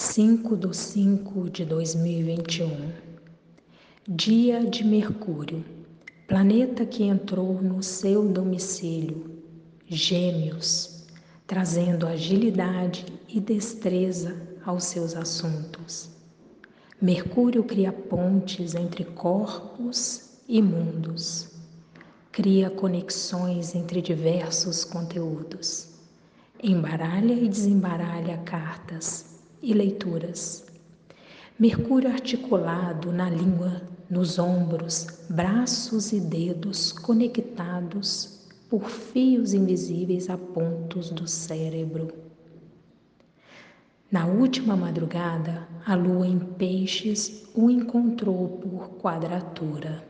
5 de 5 de 2021 Dia de Mercúrio, planeta que entrou no seu domicílio, Gêmeos, trazendo agilidade e destreza aos seus assuntos. Mercúrio cria pontes entre corpos e mundos, cria conexões entre diversos conteúdos, embaralha e desembaralha cartas e leituras. Mercúrio articulado na língua, nos ombros, braços e dedos conectados por fios invisíveis a pontos do cérebro. Na última madrugada, a lua em peixes o encontrou por quadratura.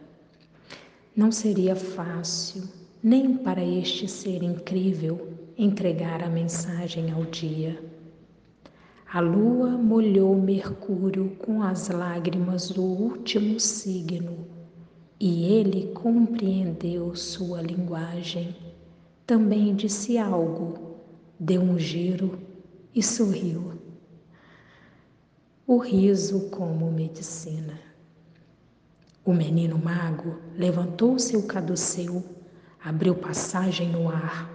Não seria fácil, nem para este ser incrível, entregar a mensagem ao dia. A lua molhou Mercúrio com as lágrimas do último signo e ele compreendeu sua linguagem. Também disse algo, deu um giro e sorriu o riso como medicina. O menino mago levantou seu caduceu, abriu passagem no ar,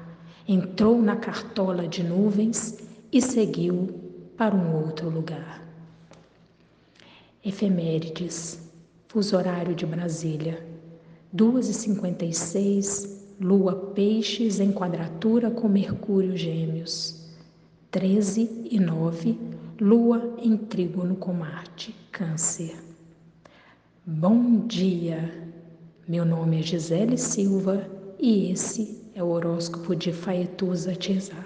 entrou na cartola de nuvens e seguiu para um outro lugar. Efemérides, fuso horário de Brasília, 2h56, Lua Peixes em quadratura com Mercúrio Gêmeos, 13 e 9, Lua em trígono com Marte, Câncer. Bom dia! Meu nome é Gisele Silva e esse é o horóscopo de Faetusa Tizá.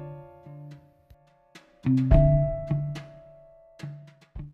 Thank you